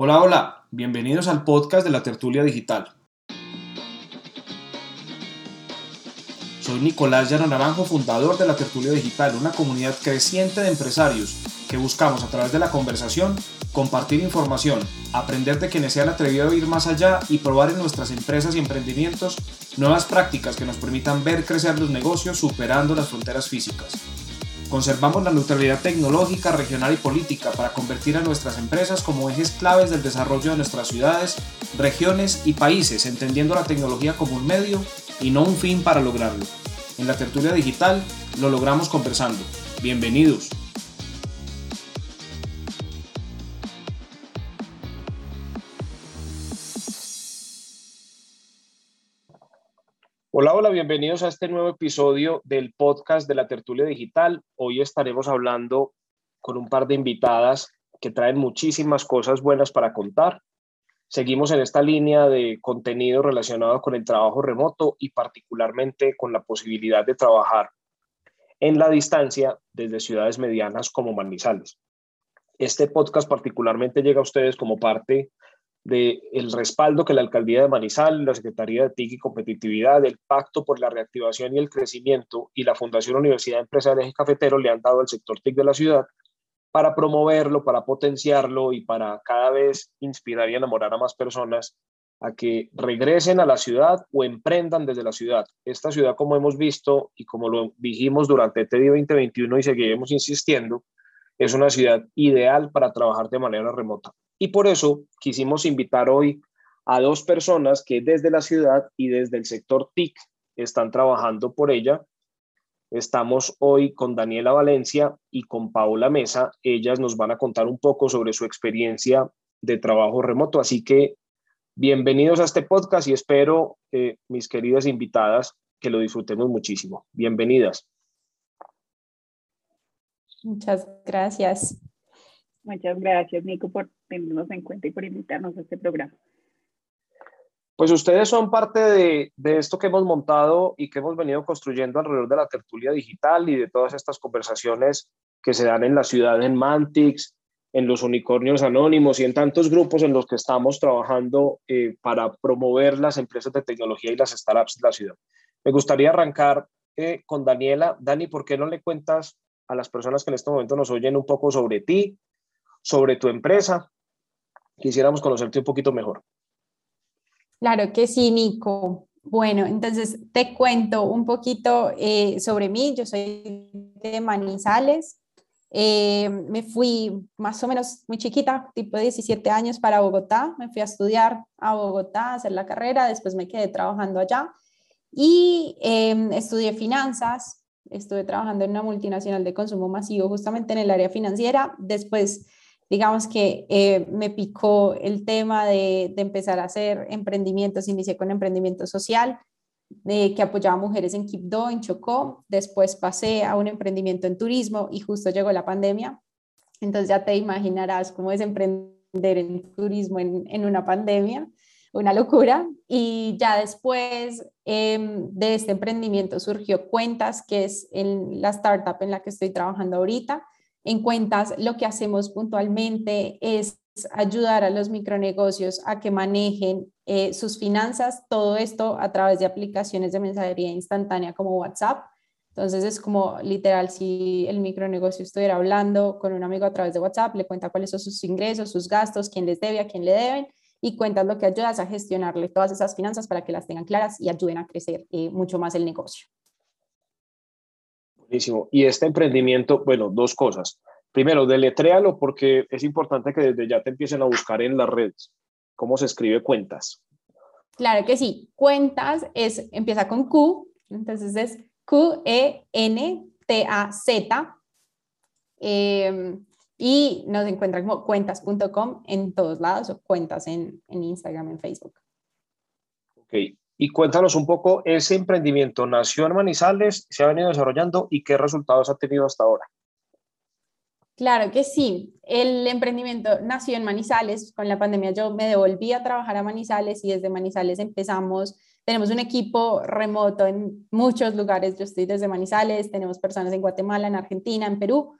Hola, hola, bienvenidos al podcast de la Tertulia Digital. Soy Nicolás Llano Naranjo, fundador de la Tertulia Digital, una comunidad creciente de empresarios que buscamos a través de la conversación compartir información, aprender de quienes se han atrevido a ir más allá y probar en nuestras empresas y emprendimientos nuevas prácticas que nos permitan ver crecer los negocios superando las fronteras físicas. Conservamos la neutralidad tecnológica, regional y política para convertir a nuestras empresas como ejes claves del desarrollo de nuestras ciudades, regiones y países, entendiendo la tecnología como un medio y no un fin para lograrlo. En la tertulia digital lo logramos conversando. Bienvenidos. Hola, hola, bienvenidos a este nuevo episodio del podcast de la tertulia digital. Hoy estaremos hablando con un par de invitadas que traen muchísimas cosas buenas para contar. Seguimos en esta línea de contenido relacionado con el trabajo remoto y particularmente con la posibilidad de trabajar en la distancia desde ciudades medianas como Manizales. Este podcast particularmente llega a ustedes como parte del respaldo que la Alcaldía de Manizal, la Secretaría de TIC y Competitividad, el Pacto por la Reactivación y el Crecimiento y la Fundación Universidad Empresarial Cafetero le han dado al sector TIC de la ciudad para promoverlo, para potenciarlo y para cada vez inspirar y enamorar a más personas a que regresen a la ciudad o emprendan desde la ciudad. Esta ciudad, como hemos visto y como lo dijimos durante este día 2021 y seguiremos insistiendo, es una ciudad ideal para trabajar de manera remota. Y por eso quisimos invitar hoy a dos personas que desde la ciudad y desde el sector TIC están trabajando por ella. Estamos hoy con Daniela Valencia y con Paola Mesa. Ellas nos van a contar un poco sobre su experiencia de trabajo remoto. Así que bienvenidos a este podcast y espero, eh, mis queridas invitadas, que lo disfrutemos muchísimo. Bienvenidas. Muchas gracias. Muchas gracias, Nico, por tenernos en cuenta y por invitarnos a este programa. Pues ustedes son parte de, de, esto que hemos montado y que hemos venido construyendo alrededor de la tertulia digital y de todas estas conversaciones que se dan en la ciudad, en Mantix, en los unicornios anónimos y en tantos grupos en los que estamos trabajando eh, para promover las empresas de tecnología y las startups de la ciudad. Me gustaría arrancar eh, con Daniela. Dani, ¿por qué no le cuentas a las personas que en este momento nos oyen un poco sobre ti, sobre tu empresa. Quisiéramos conocerte un poquito mejor. Claro que sí, Nico. Bueno, entonces te cuento un poquito eh, sobre mí. Yo soy de Manizales. Eh, me fui más o menos muy chiquita, tipo 17 años, para Bogotá. Me fui a estudiar a Bogotá, a hacer la carrera. Después me quedé trabajando allá y em, estudié finanzas. Estuve trabajando en una multinacional de consumo masivo justamente en el área financiera. Después digamos que eh, me picó el tema de, empezar a hacer emprendimientos, inicié con emprendimiento social, eh, que apoyaba a mujeres en Quibdó, en Chocó, después pasé a un emprendimiento en turismo y justo llegó la pandemia, entonces ya te imaginarás cómo es emprender en turismo en, una pandemia, una locura, y ya después em, de este emprendimiento surgió Cuentas, que es en la startup en la que estoy trabajando ahorita, en cuentas, lo que hacemos puntualmente es ayudar a los micronegocios a que manejen eh, sus finanzas, todo esto a través de aplicaciones de mensajería instantánea como WhatsApp. Entonces es como literal si el micronegocio estuviera hablando con un amigo a través de WhatsApp, le cuenta cuáles son sus ingresos, sus gastos, quién les debe, a quién le deben y cuentas lo que ayudas a gestionarle todas esas finanzas para que las tengan claras y ayuden a crecer eh, mucho más el negocio. Buenísimo. Y este emprendimiento, bueno, dos cosas. Primero, deletréalo porque es importante que desde ya te empiecen a buscar en las redes. ¿Cómo se escribe cuentas? Claro que sí. Cuentas es, empieza con Q, entonces es Q-E-N-T-A-Z. Em, y nos encuentran como cuentas.com en todos lados o cuentas en, en Instagram, en Facebook. Ok, y cuéntanos un poco, ese emprendimiento nació en Manizales, se ha venido desarrollando y qué resultados ha tenido hasta ahora. Claro que sí. El emprendimiento nació en Manizales. Con la pandemia yo me devolví a trabajar a Manizales y desde Manizales empezamos. Tenemos un equipo remoto en muchos lugares. Yo estoy desde Manizales, tenemos personas en Guatemala, en Argentina, en Perú.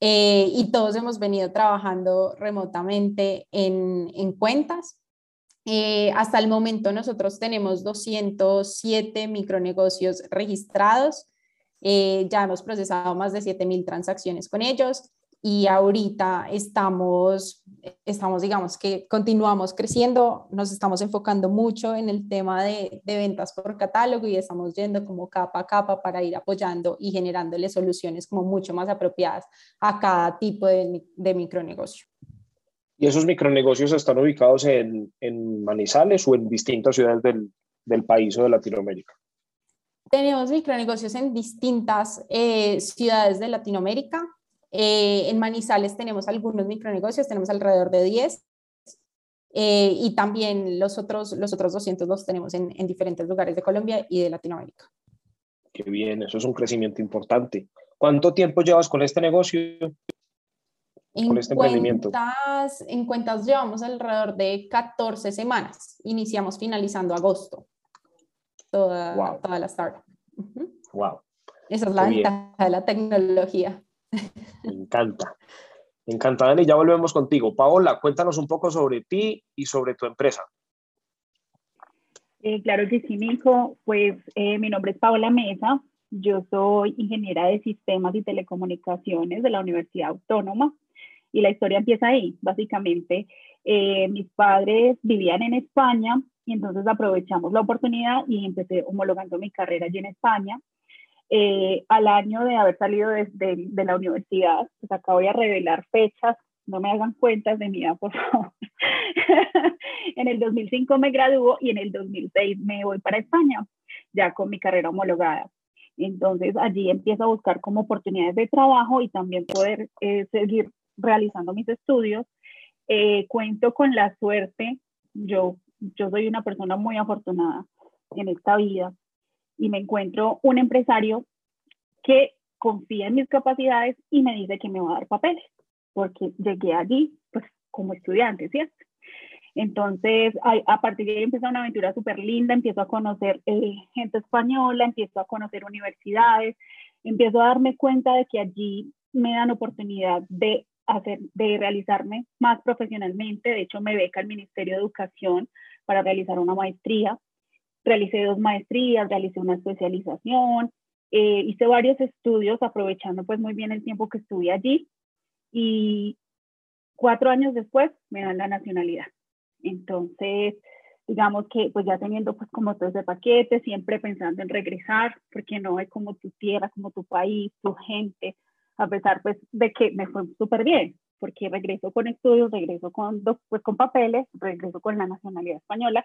Eh, y todos hemos venido trabajando remotamente en, en cuentas. Eh, hasta el momento nosotros tenemos 207 micronegocios registrados. Eh, ya hemos procesado más de 7.000 transacciones con ellos y ahorita estamos, estamos, digamos que continuamos creciendo, nos estamos enfocando mucho en el tema de, de, ventas por catálogo y estamos yendo como capa a capa para ir apoyando y generándole soluciones como mucho más apropiadas a cada tipo de, de micronegocio. ¿Y esos micronegocios están ubicados en, en Manizales o en distintas ciudades del, del, país o de Latinoamérica? Tenemos micronegocios en distintas eh, ciudades de Latinoamérica. Eh, en Manizales tenemos algunos micronegocios, tenemos alrededor de 10. Eh, y también los otros, los otros 200 los tenemos en, en, diferentes lugares de Colombia y de Latinoamérica. Qué bien, eso es un crecimiento importante. ¿Cuánto tiempo llevas con este negocio? En, con este emprendimiento? Cuentas, en cuentas llevamos alrededor de 14 semanas. Iniciamos finalizando agosto. Toda, wow. toda la startup. Uh -huh. Wow. Esa es la ventaja de la tecnología. Me encanta. Me encanta, Dani. Ya volvemos contigo. Paola, cuéntanos un poco sobre ti y sobre tu empresa. Eh, claro que sí, Nico. Pues eh, mi nombre es Paola Mesa. Yo soy ingeniera de sistemas y telecomunicaciones de la Universidad Autónoma. Y la historia empieza ahí, básicamente. Eh, mis padres vivían en España y entonces aprovechamos la oportunidad y empecé homologando mi carrera allí en España. Eh, al año de haber salido de, de, de, la universidad, pues acá voy a revelar fechas, no me hagan cuentas de mi edad, por favor. en el 2005 me graduó y en el 2006 me voy para España, ya con mi carrera homologada. Entonces allí empiezo a buscar como oportunidades de trabajo y también poder eh, seguir realizando mis estudios. Eh, cuento con la suerte, yo, yo soy una persona muy afortunada en esta vida y me encuentro un empresario que confía en mis capacidades y me dice que me va a dar papeles, porque llegué allí pues como estudiante, ¿cierto? Entonces, a, partir de ahí empieza una aventura súper linda, empiezo a conocer eh, gente española, empiezo a conocer universidades, empiezo a darme cuenta de que allí me dan oportunidad de hacer, de realizarme más profesionalmente. De hecho, me beca el Ministerio de Educación para realizar una maestría. Realicé dos maestrías, realicé una especialización, eh, hice varios estudios aprovechando pues muy bien el tiempo que estuve allí y cuatro años después me dan la nacionalidad. Entonces, digamos que pues ya teniendo pues como todo ese paquete, siempre pensando en regresar, porque no es como tu tierra, como tu país, tu gente, a pesar pues de que me fue súper bien, porque regreso con estudios, regreso con, pues, con papeles, regreso con la nacionalidad española,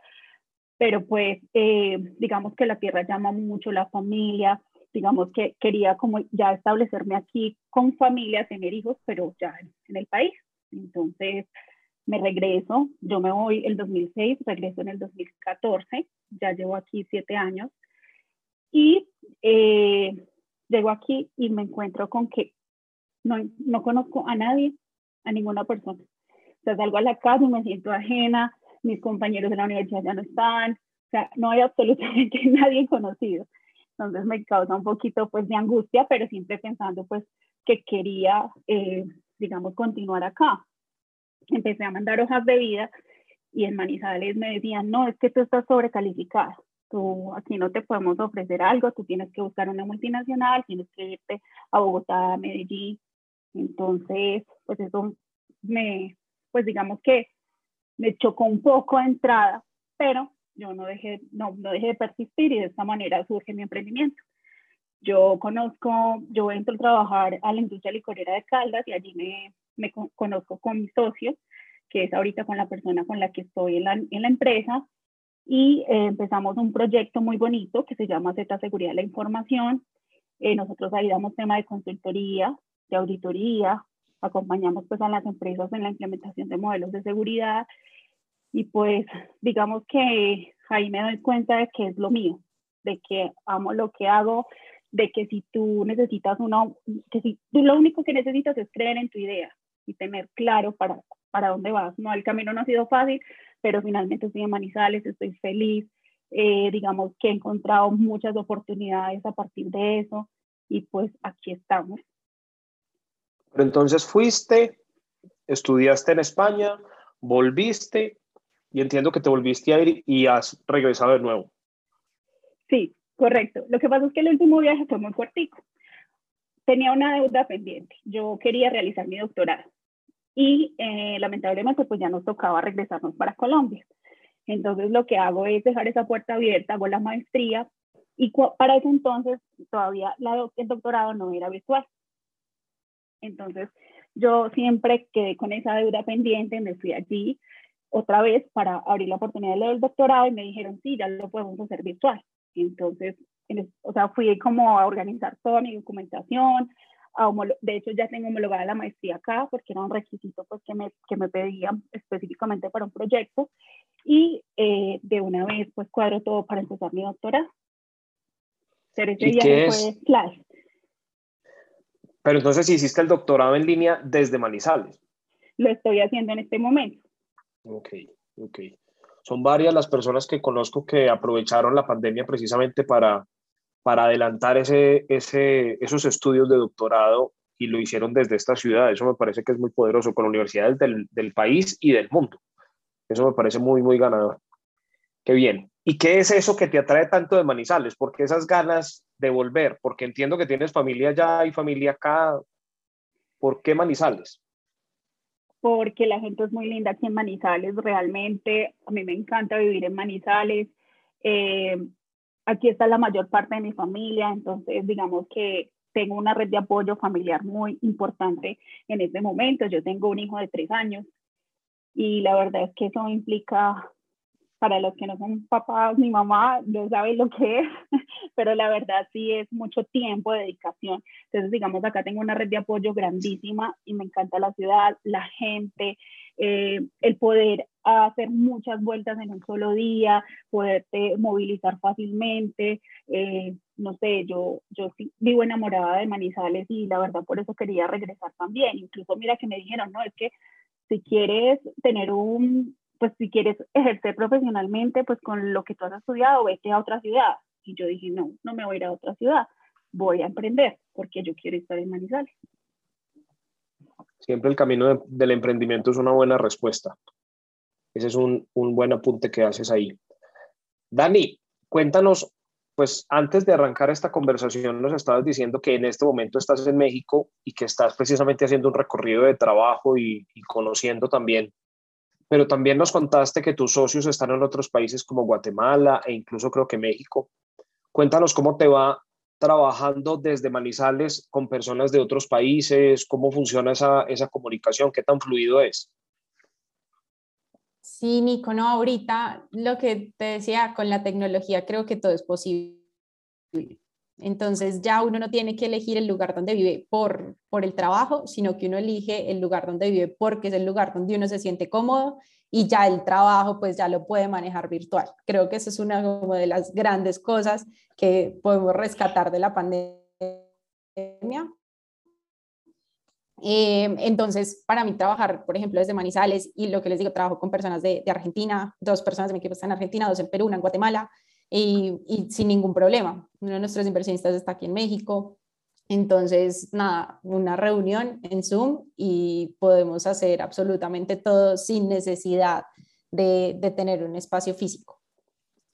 pero pues eh, digamos que la tierra llama mucho, la familia, digamos que quería como ya establecerme aquí con familia, tener hijos, pero ya en, el país. Entonces me regreso, yo me voy el 2006, regreso en el 2014, ya llevo aquí siete años y eh, llego aquí y me encuentro con que no, no conozco a nadie, a ninguna persona. O sea, salgo a la casa y me siento ajena, mis compañeros de la universidad ya no están, o sea, no hay absolutamente nadie conocido. Entonces me causa un poquito pues de angustia, pero siempre pensando pues que quería, eh, digamos, continuar acá. Empecé a mandar hojas de vida y en Manizales me decían, no, es que tú estás sobrecalificada, tú aquí no te podemos ofrecer algo, tú tienes que buscar una multinacional, tienes que irte a Bogotá, a Medellín. Entonces, pues eso me, pues digamos que me chocó un poco de entrada, pero yo no dejé, no, no dejé de persistir y de esta manera surge mi emprendimiento. Yo conozco, yo entro a trabajar a la industria licorera de Caldas y allí me, me conozco con mi socio, que es ahorita con la persona con la que estoy en la, en la empresa, y eh, empezamos un proyecto muy bonito que se llama Z Seguridad de la Información. Eh, nosotros ahí damos tema de consultoría, de auditoría, acompañamos pues a las empresas en la implementación de modelos de seguridad y pues digamos que ahí me doy cuenta de que es lo mío, de que amo lo que hago, de que si tú necesitas una, que si tú lo único que necesitas es creer en tu idea y tener claro para, para dónde vas. No, el camino no ha sido fácil, pero finalmente estoy en Manizales, estoy feliz, eh, digamos que he encontrado muchas oportunidades a partir de eso y pues aquí estamos. Pero entonces fuiste, estudiaste en España, volviste y entiendo que te volviste a ir y has regresado de nuevo. Sí, correcto. Lo que pasa es que el último viaje fue muy cortico. Tenía una deuda pendiente. Yo quería realizar mi doctorado y eh, lamentablemente pues ya nos tocaba regresarnos para Colombia. Entonces lo que hago es dejar esa puerta abierta, hago la maestría y para ese entonces todavía la, el doctorado no era virtual. Entonces yo siempre quedé con esa deuda pendiente, me fui allí otra vez para abrir la oportunidad del doctorado y me dijeron, sí, ya lo podemos hacer virtual. Entonces, o sea, fui como a organizar toda mi documentación, de hecho ya tengo homologada la maestría acá porque era un requisito pues, que, me, que me pedían específicamente para un proyecto y eh, de una vez pues cuadro todo para empezar mi doctorado. Pero ese viaje fue Flash. Pero entonces hiciste el doctorado en línea desde Manizales. Lo estoy haciendo en este momento. Ok, ok. Son varias las personas que conozco que aprovecharon la pandemia precisamente para para adelantar ese, ese, esos estudios de doctorado y lo hicieron desde esta ciudad. Eso me parece que es muy poderoso con universidades del, del país y del mundo. Eso me parece muy, muy ganador. Qué bien. ¿Y qué es eso que te atrae tanto de Manizales? ¿Por qué esas ganas de volver? Porque entiendo que tienes familia allá y familia acá. ¿Por qué Manizales? Porque la gente es muy linda aquí en Manizales, realmente. A mí me encanta vivir en Manizales. Eh, aquí está la mayor parte de mi familia, entonces digamos que tengo una red de apoyo familiar muy importante en este momento. Yo tengo un hijo de tres años y la verdad es que eso implica, para los que no son papás ni mamá, no saben lo que es, pero la verdad sí es mucho tiempo de dedicación. Entonces, digamos, acá tengo una red de apoyo grandísima y me encanta la ciudad, la gente, eh, el poder hacer muchas vueltas en un solo día, poderte movilizar fácilmente. Eh, no sé, yo, yo vivo enamorada de Manizales y la verdad por eso quería regresar también. Incluso mira que me dijeron, no, es que si quieres tener un, pues si quieres ejercer profesionalmente, pues con lo que tú has estudiado, vete a otra ciudad. Y yo dije, no, no me voy a ir a otra ciudad, voy a emprender porque yo quiero estar en Manizales. Siempre el camino del emprendimiento es una buena respuesta. Ese es un, un buen apunte que haces ahí. Dani, cuéntanos, pues antes de arrancar esta conversación nos estabas diciendo que en este momento estás en México y que estás precisamente haciendo un recorrido de trabajo y, y conociendo también, pero también nos contaste que tus socios están en otros países como Guatemala e incluso creo que México. Cuéntanos cómo te va trabajando desde Manizales con personas de otros países, cómo funciona esa, esa comunicación, qué tan fluido es. Sí, Nico, no, ahorita lo que te decía, con la tecnología creo que todo es posible. Entonces ya uno no tiene que elegir el lugar donde vive por, por el trabajo, sino que uno elige el lugar donde vive porque es el lugar donde uno se siente cómodo y ya el trabajo pues ya lo puede manejar virtual. Creo que eso es una de las grandes cosas que podemos rescatar de la pandemia eh, entonces, para mí trabajar, por ejemplo, desde Manizales y lo que les digo, trabajo con personas de, Argentina, dos personas de mi equipo están en Argentina, dos en Perú, una en Guatemala, y, sin ningún problema. Uno de nuestros inversionistas está aquí en México. Entonces, nada, una reunión en Zoom y podemos hacer absolutamente todo sin necesidad de, de tener un espacio físico.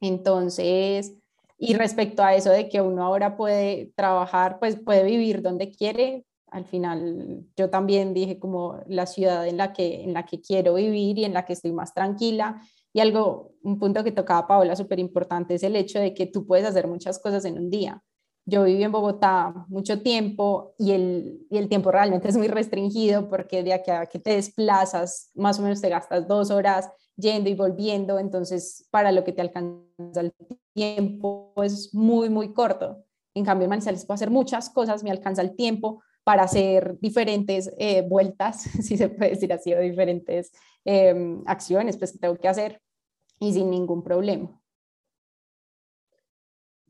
Entonces, y respecto a eso de que uno ahora puede trabajar, pues puede vivir donde quiere, al final yo también dije como la ciudad en la que, en la que quiero vivir y en la que estoy más tranquila. Y algo, un punto que tocaba Paola súper importante es el hecho de que tú puedes hacer muchas cosas en un día. Yo viví en Bogotá mucho tiempo y el, y el tiempo realmente es muy restringido porque de aquí a que te desplazas, más o menos te gastas dos horas yendo y volviendo, entonces para lo que te alcanza el tiempo es muy, muy corto. En cambio, en Manizales puedo hacer muchas cosas, me alcanza el tiempo, para hacer diferentes eh, vueltas, si se puede decir así, o diferentes em, acciones pues, tengo que hacer y sin ningún problema.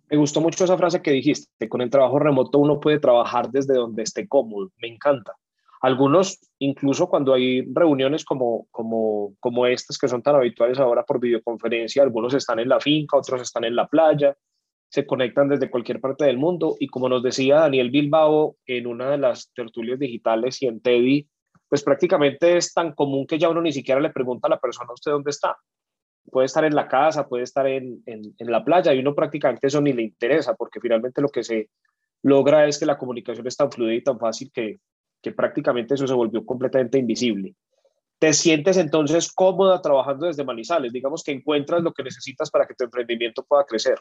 Me gustó mucho esa frase que dijiste, con el trabajo remoto uno puede trabajar desde donde esté cómodo, me encanta. Algunos, incluso cuando hay reuniones como, como, como estas que son tan habituales ahora por videoconferencia, algunos están en la finca, otros están en la playa, se conectan desde cualquier parte del mundo y como nos decía Daniel Bilbao en una de las tertulias digitales y en Teddy, pues prácticamente es tan común que ya uno ni siquiera le pregunta a la persona usted dónde está. Puede estar en la casa, puede estar en, en, en la playa y uno prácticamente eso ni le interesa porque finalmente lo que se logra es que la comunicación es tan fluida y tan fácil que, que prácticamente eso se volvió completamente invisible. ¿Te sientes entonces cómoda trabajando desde Manizales? Digamos que encuentras lo que necesitas para que tu emprendimiento pueda crecer.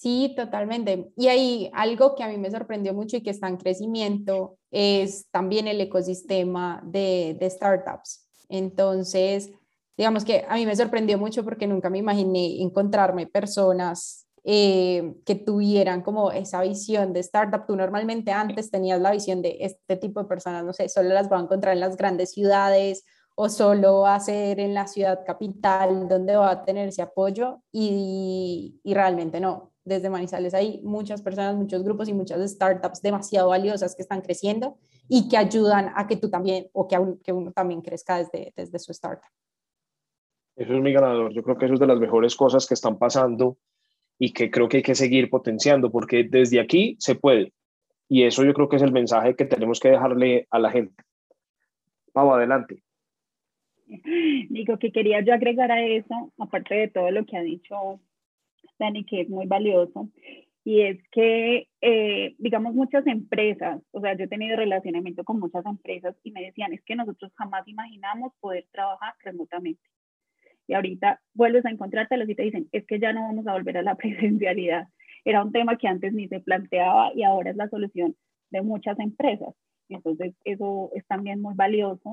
Sí, totalmente. Y hay algo que a mí me sorprendió mucho y que está en crecimiento es también el ecosistema de, startups. Entonces, digamos que a mí me sorprendió mucho porque nunca me imaginé encontrarme personas eh, que tuvieran como esa visión de startup. Tú normalmente antes tenías la visión de este tipo de personas, no sé, solo las voy a encontrar en las grandes ciudades o solo va a ser en la ciudad capital donde va a tener ese apoyo y realmente no desde Manizales hay muchas personas, muchos grupos y muchas startups demasiado valiosas que están creciendo y que ayudan a que tú también o que, que uno también crezca desde, desde su startup. Eso es mi ganador. Yo creo que eso es de las mejores cosas que están pasando y que creo que hay que seguir potenciando porque desde aquí se puede. Y eso yo creo que es el mensaje que tenemos que dejarle a la gente. Pau, adelante. Digo que quería yo agregar a eso, aparte de todo lo que ha dicho Dani, que es muy valioso, y es que, eh, digamos, muchas empresas, o sea, yo he tenido relacionamiento con muchas empresas y me decían, es que nosotros jamás imaginamos poder trabajar remotamente. Y ahorita vuelves a encontrártelos y te dicen, es que ya no vamos a volver a la presencialidad. Era un tema que antes ni se planteaba y ahora es la solución de muchas empresas. Entonces, eso es también muy valioso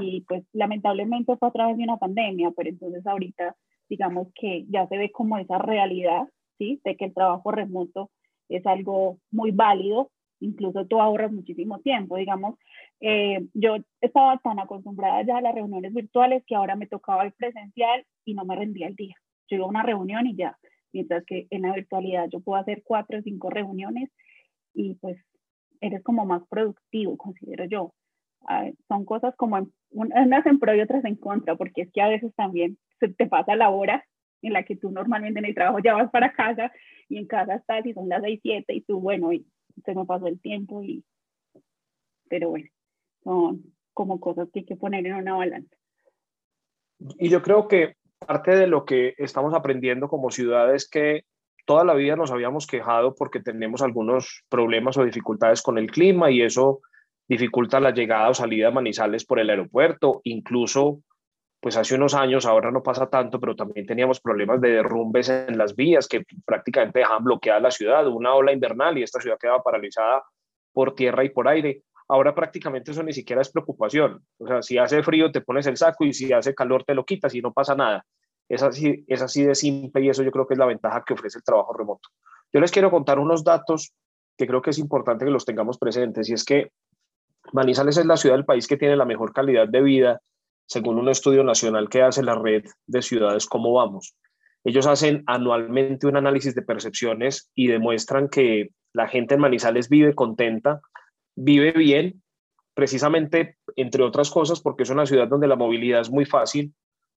y pues lamentablemente fue a través de una pandemia, pero entonces ahorita digamos que ya se ve como esa realidad, ¿sí? De que el trabajo remoto es algo muy válido, incluso tú ahorras muchísimo tiempo, digamos, eh, yo estaba tan acostumbrada ya a las reuniones virtuales que ahora me tocaba el presencial y no me rendía el día. Yo iba a una reunión y ya, mientras que en la virtualidad yo puedo hacer cuatro o cinco reuniones y pues eres como más productivo, considero yo. Ah, son cosas como en, unas en pro y otras en contra, porque es que a veces también se te pasa la hora en la que tú normalmente en el trabajo ya vas para casa y en casa estás y son las 6, 7 y tú, bueno, y se me pasó el tiempo y, pero bueno, son como cosas que hay que poner en una balanza. Y yo creo que parte de lo que estamos aprendiendo como ciudad es que toda la vida nos habíamos quejado porque tenemos algunos problemas o dificultades con el clima y eso dificulta la llegada o salida de Manizales por el aeropuerto, incluso pues hace unos años, ahora no pasa tanto, pero también teníamos problemas de derrumbes en las vías que prácticamente dejaban bloqueada la ciudad, una ola invernal y esta ciudad quedaba paralizada por tierra y por aire. Ahora prácticamente eso ni siquiera es preocupación. O sea, si hace frío te pones el saco y si hace calor te lo quitas y no pasa nada. Es así, es así de simple y eso yo creo que es la ventaja que ofrece el trabajo remoto. Yo les quiero contar unos datos que creo que es importante que los tengamos presentes y es que Manizales es la ciudad del país que tiene la mejor calidad de vida según un estudio nacional que hace la red de ciudades Cómo Vamos. Ellos hacen anualmente un análisis de percepciones y demuestran que la gente en Manizales vive contenta, vive bien, precisamente, entre otras cosas, porque es una ciudad donde la movilidad es muy fácil,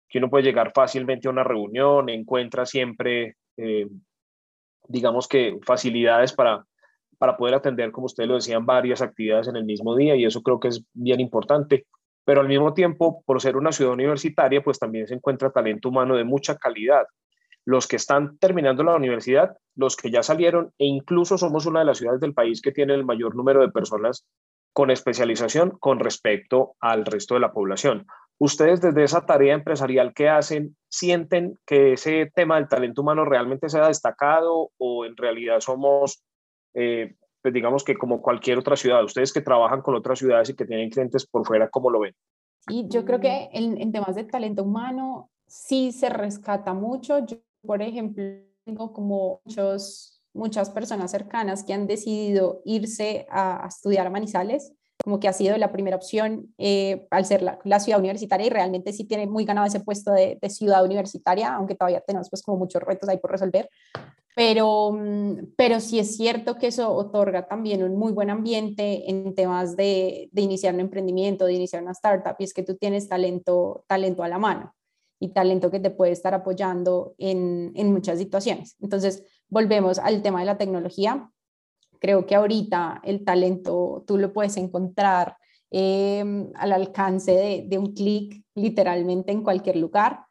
que uno puede llegar fácilmente a una reunión, encuentra siempre, eh, digamos que, facilidades para, para poder atender, como ustedes lo decían, varias actividades en el mismo día y eso creo que es bien importante pero al mismo tiempo, por ser una ciudad universitaria, pues también se encuentra talento humano de mucha calidad. Los que están terminando la universidad, los que ya salieron, e incluso somos una de las ciudades del país que tiene el mayor número de personas con especialización con respecto al resto de la población. Ustedes desde esa tarea empresarial que hacen, ¿sienten que ese tema del talento humano realmente se ha destacado o en realidad somos eh, pues digamos que como cualquier otra ciudad, ustedes que trabajan con otras ciudades y que tienen clientes por fuera, ¿cómo lo ven? Y yo creo que en, en temas de talento humano sí se rescata mucho. Yo, por ejemplo, tengo como muchos, muchas personas cercanas que han decidido irse a, estudiar a Manizales, como que ha sido la primera opción eh, al ser la, ciudad universitaria y realmente sí tiene muy ganado ese puesto de, de, ciudad universitaria, aunque todavía tenemos pues como muchos retos ahí por resolver, pero, mm, pero sí es cierto que eso otorga también un muy buen ambiente en temas de, de, iniciar un emprendimiento, de iniciar una startup, y es que tú tienes talento, talento a la mano. y talento que te puede estar apoyando en, en muchas situaciones. Entonces, volvemos al tema de la tecnología. Creo que ahorita el talento tú lo puedes encontrar em, al alcance de, de un clic literalmente en cualquier lugar,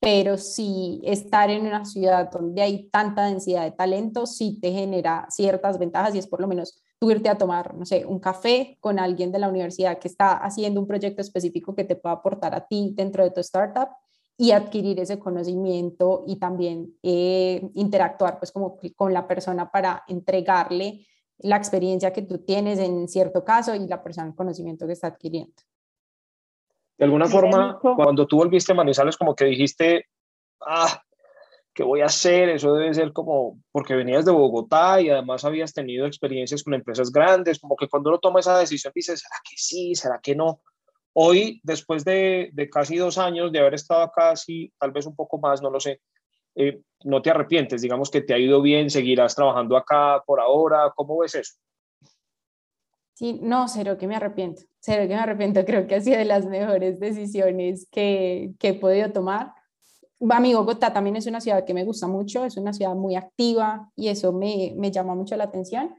pero si estar en una ciudad donde hay tanta densidad de talento sí te genera ciertas ventajas y es por lo menos tú irte a tomar, no sé, un café con alguien de la universidad que está haciendo un proyecto específico que te pueda aportar a ti dentro de tu startup y adquirir ese conocimiento y también eh, interactuar pues como con la persona para entregarle la experiencia que tú tienes en cierto caso y la persona el conocimiento que está adquiriendo. De alguna forma, cuando tú volviste a Manizales, como que dijiste, ah, ¿qué voy a hacer? Eso debe ser como, porque venías de Bogotá y además habías tenido experiencias con empresas grandes, como que cuando uno toma esa decisión dices, ¿será que sí? ¿Será que no? Hoy, después de, casi dos años de haber estado acá, sí, tal vez un poco más, no lo sé, eh, no te arrepientes, digamos que te ha ido bien, seguirás trabajando acá por ahora, ¿cómo ves eso? Sí, no, cero que me arrepiento, cero que me arrepiento, creo que ha sido de las mejores decisiones que, que he podido tomar. A mí Bogotá también es una ciudad que me gusta mucho, es una ciudad muy activa y eso me, me llama mucho la atención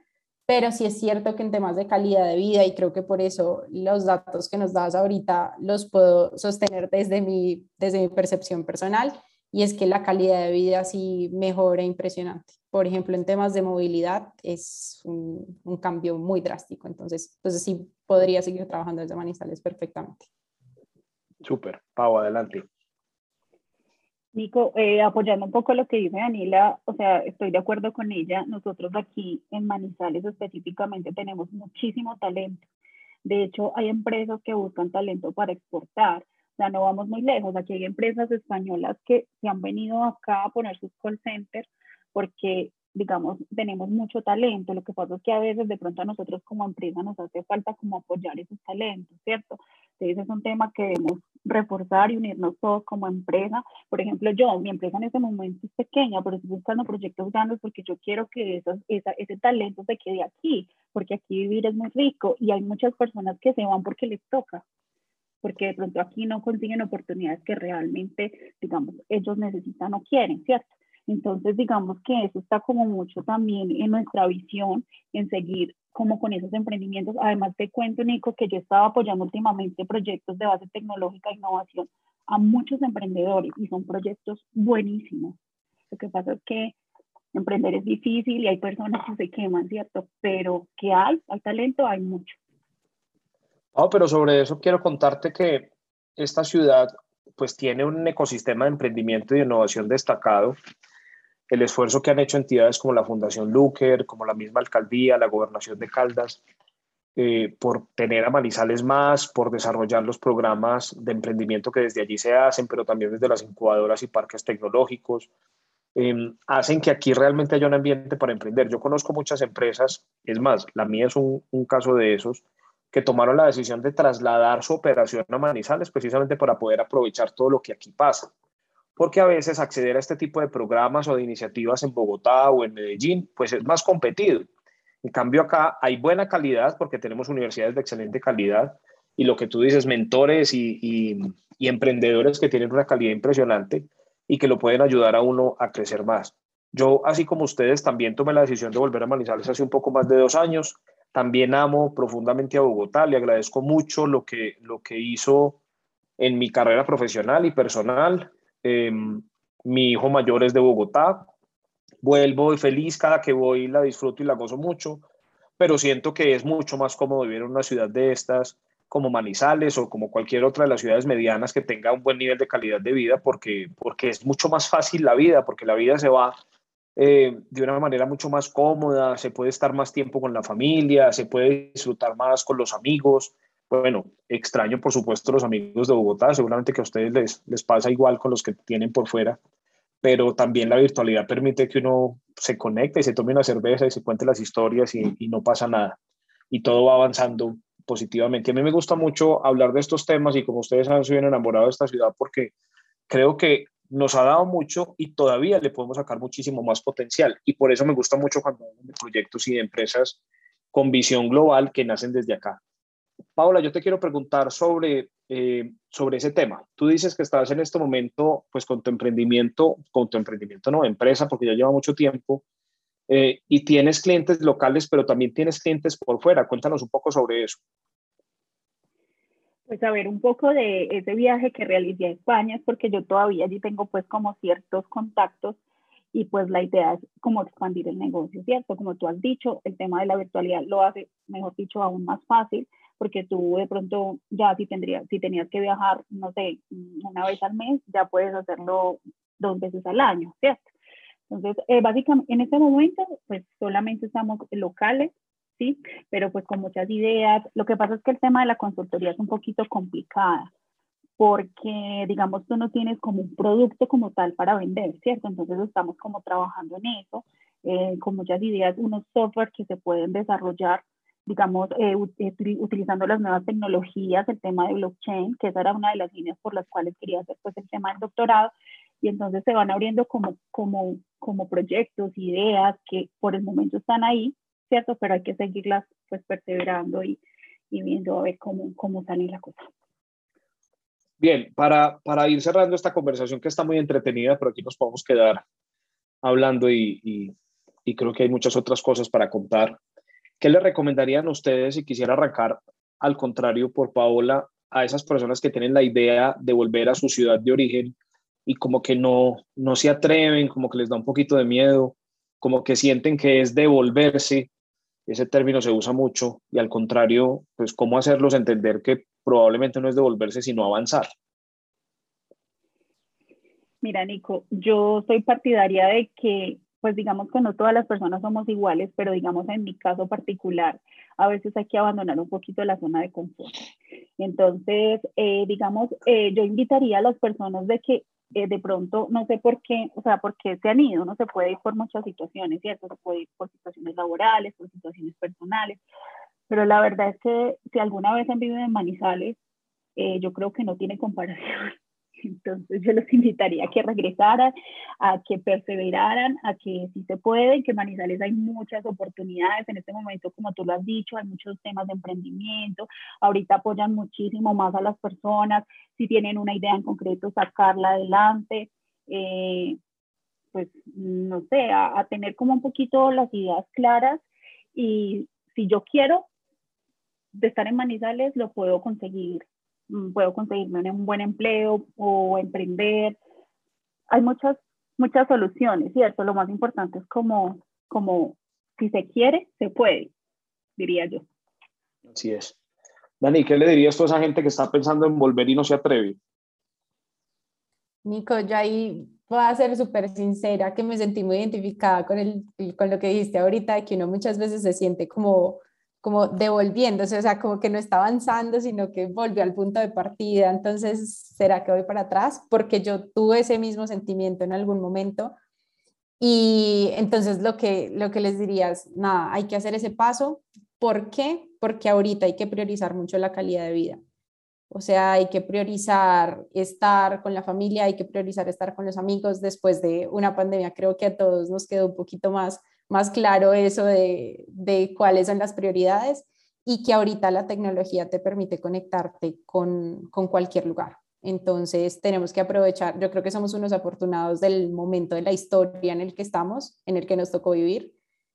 pero sí es cierto que en temas de calidad de vida, y creo que por eso los datos que nos das ahorita los puedo sostener desde mi, desde mi percepción personal, y es que la calidad de vida sí mejora impresionante. Por ejemplo, en temas de movilidad es un, un cambio muy drástico, entonces, entonces sí podría seguir trabajando desde Manizales perfectamente. Súper, Pau, adelante. Nico, eh, apoyando un poco lo que dice Daniela, o sea, estoy de acuerdo con ella. Nosotros aquí en Manizales específicamente tenemos muchísimo talento. De hecho, hay empresas que buscan talento para exportar. Sea, no vamos muy lejos. Aquí hay empresas españolas que se han venido acá a poner sus call centers porque, digamos, tenemos mucho talento. Lo que pasa es que a veces de pronto a nosotros como empresa nos hace falta como apoyar esos talentos, ¿cierto? Entonces es un tema que debemos reforzar y unirnos todos como empresa. Por ejemplo, yo, mi empresa en este momento es pequeña, pero estoy buscando proyectos grandes porque yo quiero que esos, ese talento se quede aquí, porque aquí vivir es muy rico y hay muchas personas que se van porque les toca, porque de pronto aquí no consiguen oportunidades que realmente, digamos, ellos necesitan o quieren, ¿cierto? Entonces, digamos que eso está como mucho también en nuestra visión, en seguir como con esos emprendimientos. Además, te cuento, Nico, que yo estaba apoyando últimamente proyectos de base tecnológica e innovación a muchos emprendedores y son proyectos buenísimos. Lo que pasa es que emprender es difícil y hay personas que se queman, ¿cierto? Pero que hay, hay talento, hay mucho. Oh, pero sobre eso quiero contarte que esta ciudad pues tiene un ecosistema de emprendimiento y de innovación destacado el esfuerzo que han hecho entidades como la Fundación Luker, como la misma alcaldía, la gobernación de Caldas, eh, por tener a Manizales más, por desarrollar los programas de emprendimiento que desde allí se hacen, pero también desde las incubadoras y parques tecnológicos, em, hacen que aquí realmente haya un ambiente para emprender. Yo conozco muchas empresas, es más, la mía es un caso de esos, que tomaron la decisión de trasladar su operación a Manizales precisamente para poder aprovechar todo lo que aquí pasa porque a veces acceder a este tipo de programas o de iniciativas en Bogotá o en Medellín, pues es más competido. En cambio acá hay buena calidad porque tenemos universidades de excelente calidad y lo que tú dices, mentores y, emprendedores que tienen una calidad impresionante y que lo pueden ayudar a uno a crecer más. Yo, así como ustedes, también tomé la decisión de volver a Manizales hace un poco más de dos años. También amo profundamente a Bogotá, le agradezco mucho lo que, lo que hizo en mi carrera profesional y personal. Em, mi hijo mayor es de Bogotá. Vuelvo feliz cada que voy, la disfruto y la gozo mucho, pero siento que es mucho más cómodo vivir en una ciudad de estas como Manizales o como cualquier otra de las ciudades medianas que tenga un buen nivel de calidad de vida porque, porque es mucho más fácil la vida, porque la vida se va eh, de una manera mucho más cómoda, se puede estar más tiempo con la familia, se puede disfrutar más con los amigos, bueno, extraño por supuesto los amigos de Bogotá, seguramente que a ustedes les, les pasa igual con los que tienen por fuera, pero también la virtualidad permite que uno se conecte y se tome una cerveza y se cuente las historias y, no pasa nada. Y todo va avanzando positivamente. A mí me gusta mucho hablar de estos temas y como ustedes han sido enamorados de esta ciudad porque creo que nos ha dado mucho y todavía le podemos sacar muchísimo más potencial. Y por eso me gusta mucho cuando hablan de proyectos y de empresas con visión global que nacen desde acá. Paula, yo te quiero preguntar sobre eh, sobre ese tema. Tú dices que estás en este momento, pues con tu emprendimiento, con tu emprendimiento no, empresa, porque ya lleva mucho tiempo, eh, y tienes clientes locales, pero también tienes clientes por fuera. Cuéntanos un poco sobre eso. Pues a ver, un poco de ese viaje que realicé a España es porque yo todavía allí tengo pues como ciertos contactos y pues la idea es como expandir el negocio, ¿cierto? Como tú has dicho, el tema de la virtualidad lo hace, mejor dicho, aún más fácil porque tú de pronto ya si, tendrías, si tenías que viajar, no sé, una vez al mes, ya puedes hacerlo dos veces al año, ¿cierto? Entonces, eh, básicamente, en este momento, pues solamente estamos locales, ¿sí? Pero pues con muchas ideas. Lo que pasa es que el tema de la consultoría es un poquito complicada, porque, digamos, tú no tienes como un producto como tal para vender, ¿cierto? Entonces estamos como trabajando en eso, eh, con muchas ideas, unos software que se pueden desarrollar digamos, eh, utilizando las nuevas tecnologías, el tema de blockchain, que esa era una de las líneas por las cuales quería hacer pues el tema del doctorado, y entonces se van abriendo como, como, como proyectos, ideas que por el momento están ahí, ¿cierto? Pero hay que seguirlas pues perseverando y, y viendo a ver cómo, cómo sale la cosa. Bien, para, para ir cerrando esta conversación que está muy entretenida, pero aquí nos podemos quedar hablando y, y, y creo que hay muchas otras cosas para contar. ¿Qué le recomendarían ustedes si quisiera arrancar al contrario por Paola a esas personas que tienen la idea de volver a su ciudad de origen y como que no, no se atreven, como que les da un poquito de miedo, como que sienten que es devolverse? Ese término se usa mucho y al contrario, pues cómo hacerlos entender que probablemente no es devolverse, sino avanzar. Mira, Nico, yo soy partidaria de que pues digamos que no todas las personas somos iguales, pero digamos en mi caso particular, a veces hay que abandonar un poquito la zona de confort. Entonces, eh, digamos, eh, yo invitaría a las personas de que eh, de pronto, no sé por qué, o sea, por qué se han ido, no se puede ir por muchas situaciones, ¿cierto? Se puede ir por situaciones laborales, por situaciones personales, pero la verdad es que si alguna vez han vivido en Manizales, yo creo que no tiene comparación entonces yo los invitaría a que regresaran, a que perseveraran, a que sí se puede, que en Manizales hay muchas oportunidades. En este momento, como tú lo has dicho, hay muchos temas de emprendimiento, ahorita apoyan muchísimo más a las personas, si tienen una idea en concreto, sacarla adelante, eh, pues no sé, a, a tener como un poquito las ideas claras. Y si yo quiero de estar en Manizales, lo puedo conseguir puedo conseguirme un buen empleo o emprender. Hay muchas, muchas soluciones, ¿cierto? Lo más importante es como, como si se quiere, se puede, diría yo. Así es. Dani, ¿qué le dirías a esa gente que está pensando en volver y no se atreve? Nico, yo ahí voy a ser súper sincera, que me sentí muy identificada con, el, con lo que dijiste ahorita, de que uno muchas veces se siente como como devolviéndose, o sea, como que no está avanzando, sino que volvió al punto de partida. Entonces, ¿será que voy para atrás? Porque yo tuve ese mismo sentimiento en algún momento. Y entonces lo que, lo que les diría es, nada, hay que hacer ese paso. ¿Por qué? Porque ahorita hay que priorizar mucho la calidad de vida. O sea, hay que priorizar estar con la familia, hay que priorizar estar con los amigos. Después de una pandemia, creo que a todos nos quedó un poquito más más claro eso de, de cuáles son las prioridades y que ahorita la tecnología te permite conectarte con, con cualquier lugar. Entonces tenemos que aprovechar, yo creo que somos unos afortunados del momento de la historia en el que estamos, en el que nos tocó vivir.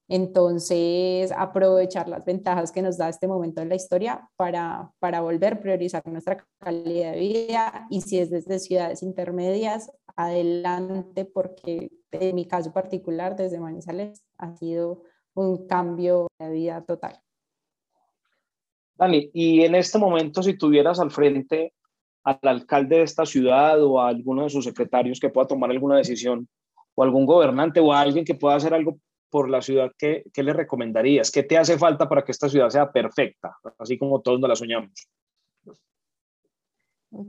Entonces, aprovechar las ventajas que nos da este momento en la historia para, para volver a priorizar nuestra calidad de vida y si es desde ciudades intermedias, adelante, porque en mi caso particular, desde Manizales, ha sido un cambio de vida total. Dani, y en este momento, si tuvieras al frente al alcalde de esta ciudad o a alguno de sus secretarios que pueda tomar alguna decisión, o algún gobernante o a alguien que pueda hacer algo por la ciudad, ¿qué, ¿qué, le recomendarías? ¿Qué te hace falta para que esta ciudad sea perfecta, así como todos nos la soñamos?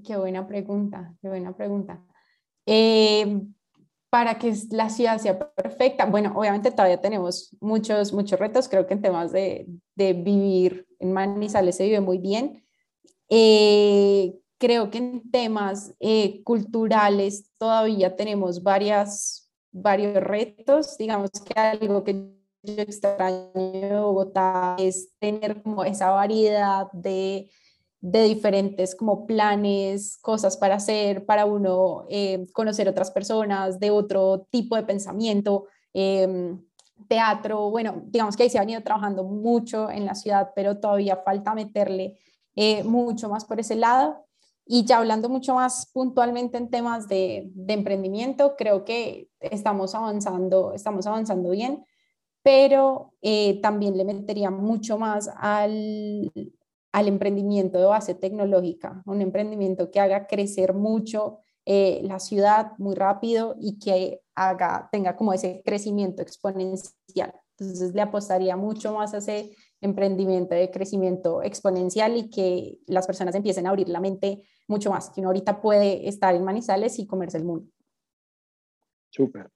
Qué buena pregunta, qué buena pregunta. Eh, para que la ciudad sea perfecta, bueno, obviamente todavía tenemos muchos, muchos retos, creo que en temas de, de vivir en Manizales se vive muy bien. Eh, creo que en temas eh, culturales todavía tenemos varias, varios retos, digamos que algo que yo extraño de Bogotá es tener como esa variedad de de diferentes como planes, cosas para hacer, para uno eh, conocer otras personas de otro tipo de pensamiento, em, teatro, bueno, digamos que ahí se ha venido trabajando mucho en la ciudad, pero todavía falta meterle eh, mucho más por ese lado. Y ya hablando mucho más puntualmente en temas de, de, emprendimiento, creo que estamos avanzando, estamos avanzando bien, pero eh, también le metería mucho más al, al, emprendimiento de base tecnológica, un emprendimiento que haga crecer mucho eh, la ciudad muy rápido y que haga, tenga como ese crecimiento exponencial. Entonces le apostaría mucho más a ese emprendimiento de crecimiento exponencial y que las personas empiecen a abrir la mente mucho más, que uno ahorita puede estar en Manizales y comerse el mundo. Súper.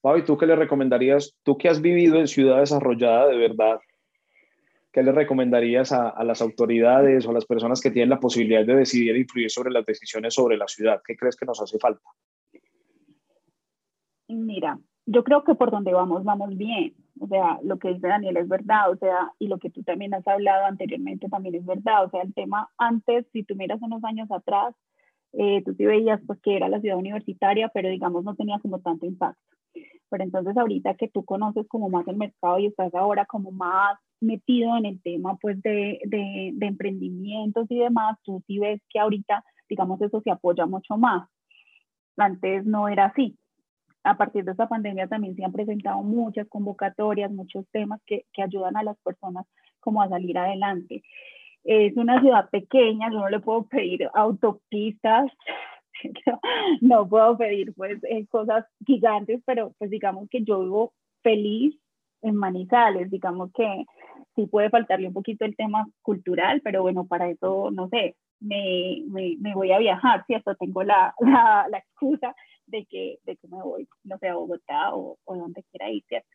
Fabi, ¿tú qué le recomendarías? Tú que has vivido en ciudad desarrollada de verdad, ¿qué le recomendarías a, a, las autoridades o a las personas que tienen la posibilidad de decidir e influir sobre las decisiones sobre la ciudad? ¿Qué crees que nos hace falta? Mira, yo creo que por donde vamos, vamos bien. O sea, lo que dice Daniel es verdad, o sea, y lo que tú también has hablado anteriormente también es verdad. O sea, el tema antes, si tú miras unos años atrás, eh, tú sí veías pues que era la ciudad universitaria, pero digamos no tenía como tanto impacto. Pero entonces ahorita que tú conoces como más el mercado y estás ahora como más metido en el tema pues de, de, de emprendimientos y demás, tú sí ves que ahorita, digamos, eso se apoya mucho más. Antes no era así a partir de esta pandemia también se han presentado muchas convocatorias, muchos temas que, que, ayudan a las personas como a salir adelante. Es una ciudad pequeña, yo no le puedo pedir autopistas, no puedo pedir pues eh, cosas gigantes, pero pues digamos que yo vivo feliz en Manizales, digamos que sí puede faltarle un poquito el tema cultural, pero bueno, para eso, no sé, me, me, me voy a viajar, ¿cierto? Tengo la, la, la excusa de que, de que me voy, no sé, a Bogotá o, o donde quiera ir, ¿cierto?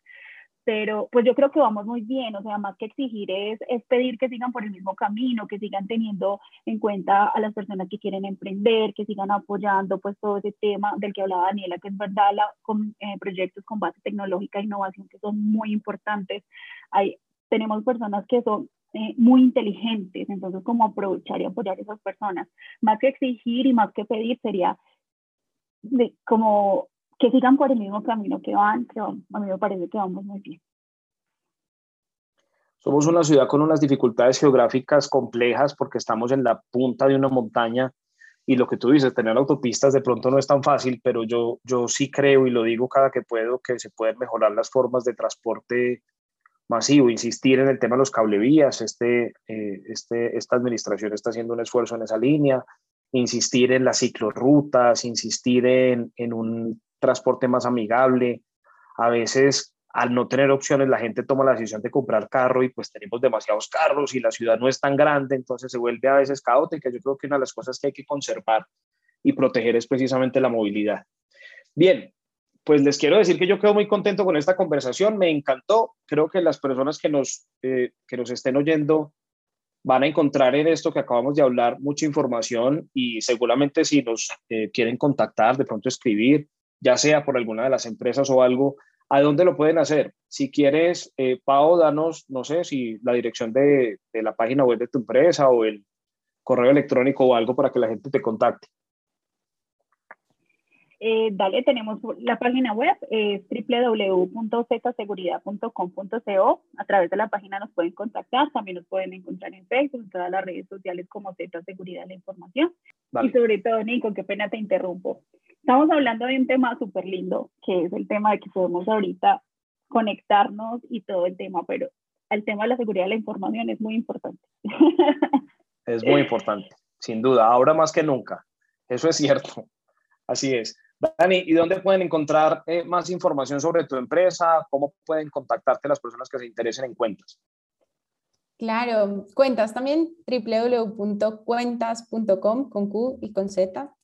Pero pues yo creo que vamos muy bien, o sea, más que exigir es, es pedir que sigan por el mismo camino, que sigan teniendo en cuenta a las personas que quieren emprender, que sigan apoyando pues todo ese tema del que hablaba Daniela, que es verdad, la, con eh, proyectos con base tecnológica e innovación que son muy importantes. Hay, tenemos personas que son eh, muy inteligentes, entonces como aprovechar y apoyar a esas personas. Más que exigir y más que pedir sería de, como que sigan por el mismo camino que van, que a mí me parece que vamos muy bien. Somos una ciudad con unas dificultades geográficas complejas porque estamos en la punta de una montaña y lo que tú dices, tener autopistas de pronto no es tan fácil, pero yo, yo sí creo y lo digo cada que puedo que se pueden mejorar las formas de transporte masivo, insistir en el tema de los cablevías, este, eh, este, esta administración está haciendo un esfuerzo en esa línea, insistir en las ciclorrutas, insistir en, en un transporte más amigable. A veces, al no tener opciones, la gente toma la decisión de comprar carro y pues tenemos demasiados carros y la ciudad no es tan grande, entonces se vuelve a veces caótica. Yo creo que una de las cosas que hay que conservar y proteger es precisamente la movilidad. Bien, pues les quiero decir que yo quedo muy contento con esta conversación, me encantó. Creo que las personas que nos, eh, que nos estén oyendo van a encontrar en esto que acabamos de hablar mucha información y seguramente si nos eh, quieren contactar, de pronto escribir, ya sea por alguna de las empresas o algo, ¿a dónde lo pueden hacer? Si quieres, eh, Pau, danos, no sé, si la dirección de, de la página web de tu empresa o el correo electrónico o algo para que la gente te contacte. Eh, dale, tenemos la página web, es www.zseguridad.com.co. A través de la página nos pueden contactar, también nos pueden encontrar en Facebook, en todas las redes sociales como Z Seguridad de la Información. Dale. Y sobre todo, Nico, qué pena te interrumpo. Estamos hablando de un tema súper lindo, que es el tema de que podemos ahorita conectarnos y todo el tema, pero el tema de la seguridad de la información es muy importante. Es muy importante, sin duda, ahora más que nunca. Eso es cierto. Así es. Dani, ¿y dónde pueden encontrar eh, más información sobre tu empresa? ¿Cómo pueden contactarte las personas que se interesen en cuentas? Claro, cuentas también, www.cuentas.com con Q y con Z.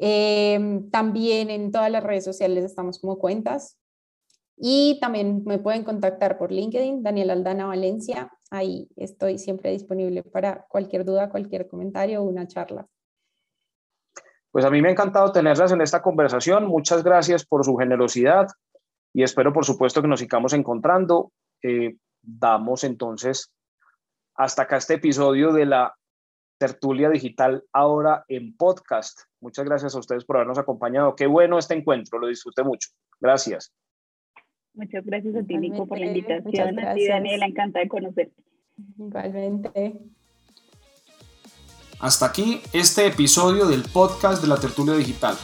Eh, también en todas las redes sociales estamos como cuentas. Y también me pueden contactar por LinkedIn, Daniel Aldana Valencia. Ahí estoy siempre disponible para cualquier duda, cualquier comentario o una charla. Pues a mí me ha encantado tenerlas en esta conversación. Muchas gracias por su generosidad y espero, por supuesto, que nos sigamos encontrando. Eh, damos entonces hasta acá este episodio de la tertulia digital ahora en podcast. Muchas gracias a ustedes por habernos acompañado. Qué bueno este encuentro, lo disfruté mucho. Gracias. Muchas gracias a ti, Nico, por la invitación. A ti, Daniela, encantada de conocerte. Igualmente. Hasta aquí este episodio del podcast de la tertulia digital.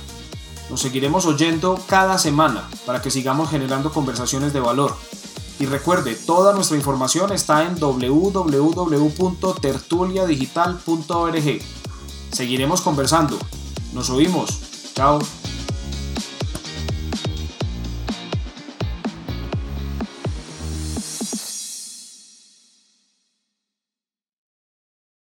Nos seguiremos oyendo cada semana para que sigamos generando conversaciones de valor. Y recuerde, toda nuestra información está en www.tertuliadigital.org. Seguiremos conversando. Nos oímos. Chao.